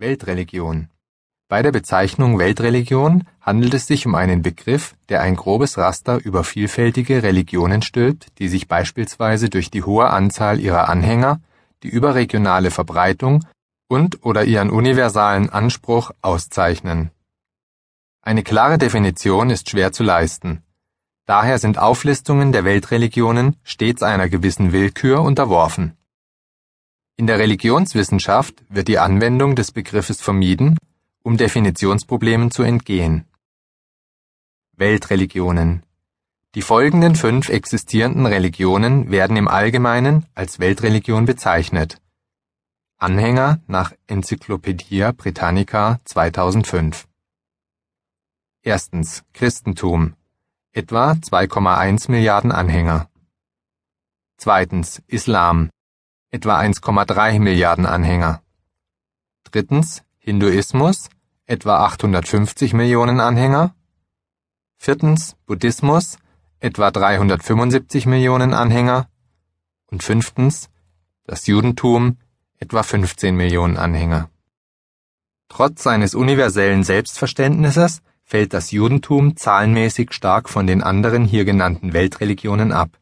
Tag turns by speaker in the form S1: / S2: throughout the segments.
S1: Weltreligion. Bei der Bezeichnung Weltreligion handelt es sich um einen Begriff, der ein grobes Raster über vielfältige Religionen stülpt, die sich beispielsweise durch die hohe Anzahl ihrer Anhänger, die überregionale Verbreitung und/oder ihren universalen Anspruch auszeichnen. Eine klare Definition ist schwer zu leisten. Daher sind Auflistungen der Weltreligionen stets einer gewissen Willkür unterworfen in der Religionswissenschaft wird die Anwendung des Begriffes vermieden, um Definitionsproblemen zu entgehen. Weltreligionen Die folgenden fünf existierenden Religionen werden im Allgemeinen als Weltreligion bezeichnet. Anhänger nach Encyclopaedia Britannica 2005 Erstens Christentum etwa 2,1 Milliarden Anhänger. Zweitens Islam etwa 1,3 Milliarden Anhänger. Drittens Hinduismus, etwa 850 Millionen Anhänger. Viertens Buddhismus, etwa 375 Millionen Anhänger. Und fünftens das Judentum, etwa 15 Millionen Anhänger. Trotz seines universellen Selbstverständnisses fällt das Judentum zahlenmäßig stark von den anderen hier genannten Weltreligionen ab.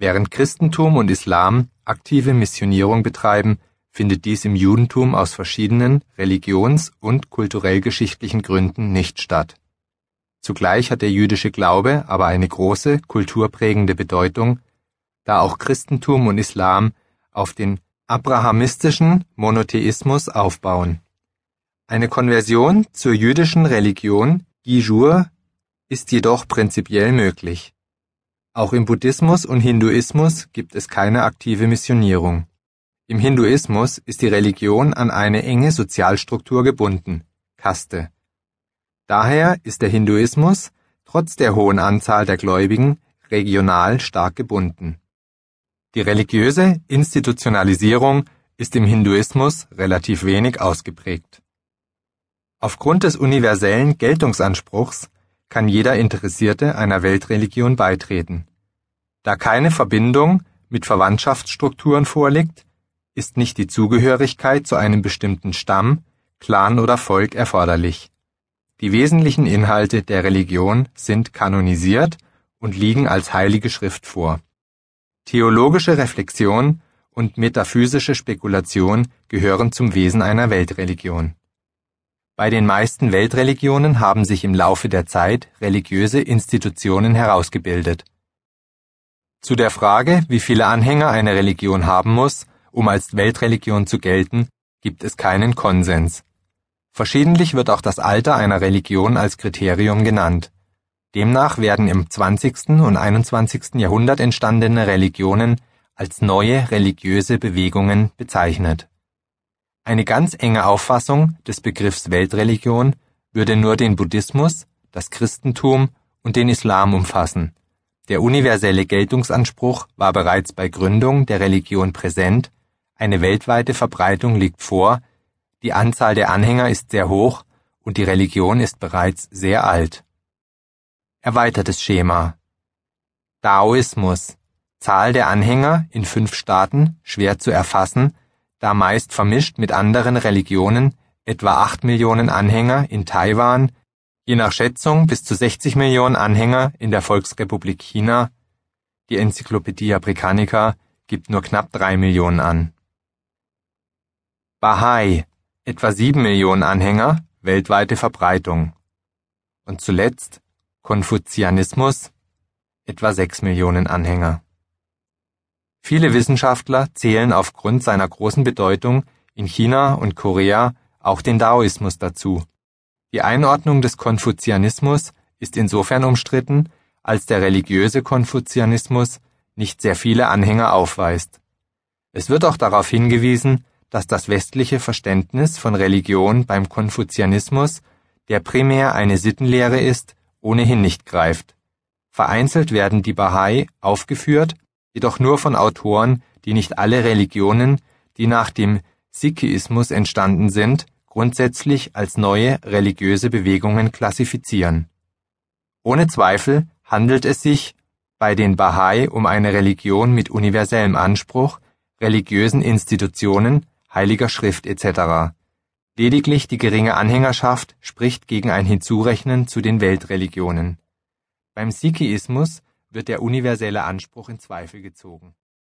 S1: Während Christentum und Islam aktive Missionierung betreiben, findet dies im Judentum aus verschiedenen religions- und kulturell-geschichtlichen Gründen nicht statt. Zugleich hat der jüdische Glaube aber eine große kulturprägende Bedeutung, da auch Christentum und Islam auf den abrahamistischen Monotheismus aufbauen. Eine Konversion zur jüdischen Religion Gijur ist jedoch prinzipiell möglich auch im Buddhismus und Hinduismus gibt es keine aktive Missionierung. Im Hinduismus ist die Religion an eine enge Sozialstruktur gebunden (Kaste). Daher ist der Hinduismus trotz der hohen Anzahl der Gläubigen regional stark gebunden. Die religiöse Institutionalisierung ist im Hinduismus relativ wenig ausgeprägt. Aufgrund des universellen Geltungsanspruchs kann jeder Interessierte einer Weltreligion beitreten. Da keine Verbindung mit Verwandtschaftsstrukturen vorliegt, ist nicht die Zugehörigkeit zu einem bestimmten Stamm, Clan oder Volk erforderlich. Die wesentlichen Inhalte der Religion sind kanonisiert und liegen als heilige Schrift vor. Theologische Reflexion und metaphysische Spekulation gehören zum Wesen einer Weltreligion. Bei den meisten Weltreligionen haben sich im Laufe der Zeit religiöse Institutionen herausgebildet. Zu der Frage, wie viele Anhänger eine Religion haben muss, um als Weltreligion zu gelten, gibt es keinen Konsens. Verschiedentlich wird auch das Alter einer Religion als Kriterium genannt. Demnach werden im 20. und 21. Jahrhundert entstandene Religionen als neue religiöse Bewegungen bezeichnet eine ganz enge Auffassung des Begriffs Weltreligion würde nur den Buddhismus, das Christentum und den Islam umfassen. Der universelle Geltungsanspruch war bereits bei Gründung der Religion präsent, eine weltweite Verbreitung liegt vor, die Anzahl der Anhänger ist sehr hoch und die Religion ist bereits sehr alt. Erweitertes Schema. Daoismus. Zahl der Anhänger in fünf Staaten schwer zu erfassen, da meist vermischt mit anderen Religionen, etwa acht Millionen Anhänger in Taiwan, je nach Schätzung bis zu 60 Millionen Anhänger in der Volksrepublik China, die Enzyklopädie Britannica gibt nur knapp drei Millionen an. Bahai, etwa sieben Millionen Anhänger, weltweite Verbreitung. Und zuletzt Konfuzianismus, etwa sechs Millionen Anhänger. Viele Wissenschaftler zählen aufgrund seiner großen Bedeutung in China und Korea auch den Daoismus dazu. Die Einordnung des Konfuzianismus ist insofern umstritten, als der religiöse Konfuzianismus nicht sehr viele Anhänger aufweist. Es wird auch darauf hingewiesen, dass das westliche Verständnis von Religion beim Konfuzianismus, der primär eine Sittenlehre ist, ohnehin nicht greift. Vereinzelt werden die Bahai aufgeführt jedoch nur von Autoren, die nicht alle Religionen, die nach dem Sikhismus entstanden sind, grundsätzlich als neue religiöse Bewegungen klassifizieren. Ohne Zweifel handelt es sich bei den Bahai um eine Religion mit universellem Anspruch, religiösen Institutionen, heiliger Schrift etc. Lediglich die geringe Anhängerschaft spricht gegen ein Hinzurechnen zu den Weltreligionen. Beim Sikhismus wird der universelle Anspruch in Zweifel gezogen